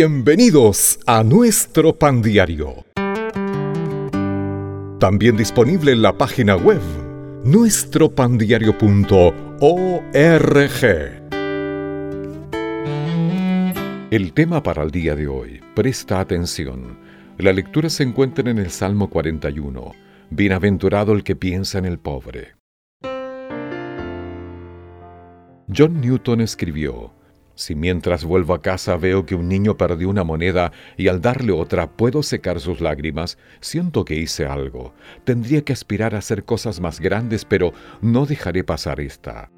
Bienvenidos a nuestro pan diario. También disponible en la página web nuestropandiario.org. El tema para el día de hoy, presta atención. La lectura se encuentra en el Salmo 41. Bienaventurado el que piensa en el pobre. John Newton escribió, Si mientras vuelvo a casa veo que un niño perdió una moneda y al darle otra puedo secar sus lágrimas, siento que hice algo. Tendría que aspirar a hacer cosas más grandes, pero no dejaré pasar esta.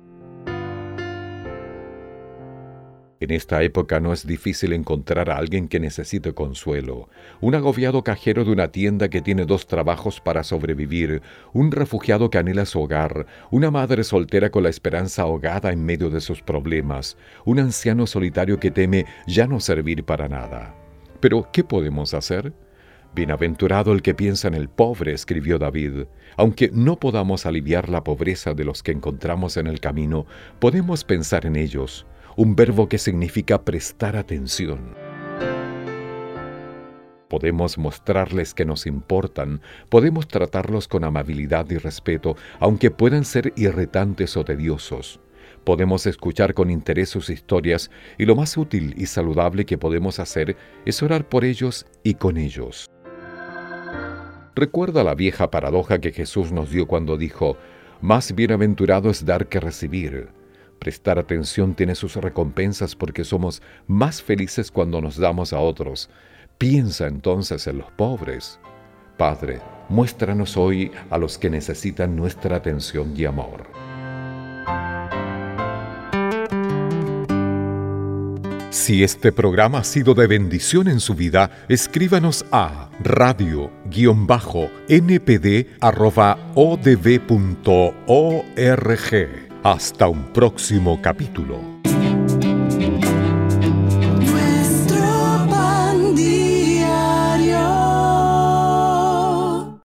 En esta época no es difícil encontrar a alguien que necesite consuelo, un agobiado cajero de una tienda que tiene dos trabajos para sobrevivir, un refugiado que anhela su hogar, una madre soltera con la esperanza ahogada en medio de sus problemas, un anciano solitario que teme ya no servir para nada. Pero, ¿qué podemos hacer? Bienaventurado el que piensa en el pobre, escribió David. Aunque no podamos aliviar la pobreza de los que encontramos en el camino, podemos pensar en ellos un verbo que significa prestar atención. Podemos mostrarles que nos importan, podemos tratarlos con amabilidad y respeto, aunque puedan ser irritantes o tediosos. Podemos escuchar con interés sus historias y lo más útil y saludable que podemos hacer es orar por ellos y con ellos. Recuerda la vieja paradoja que Jesús nos dio cuando dijo, Más bienaventurado es dar que recibir. Prestar atención tiene sus recompensas porque somos más felices cuando nos damos a otros. Piensa entonces en los pobres. Padre, muéstranos hoy a los que necesitan nuestra atención y amor. Si este programa ha sido de bendición en su vida, escríbanos a radio-npd.odb.org. Hasta un próximo capítulo.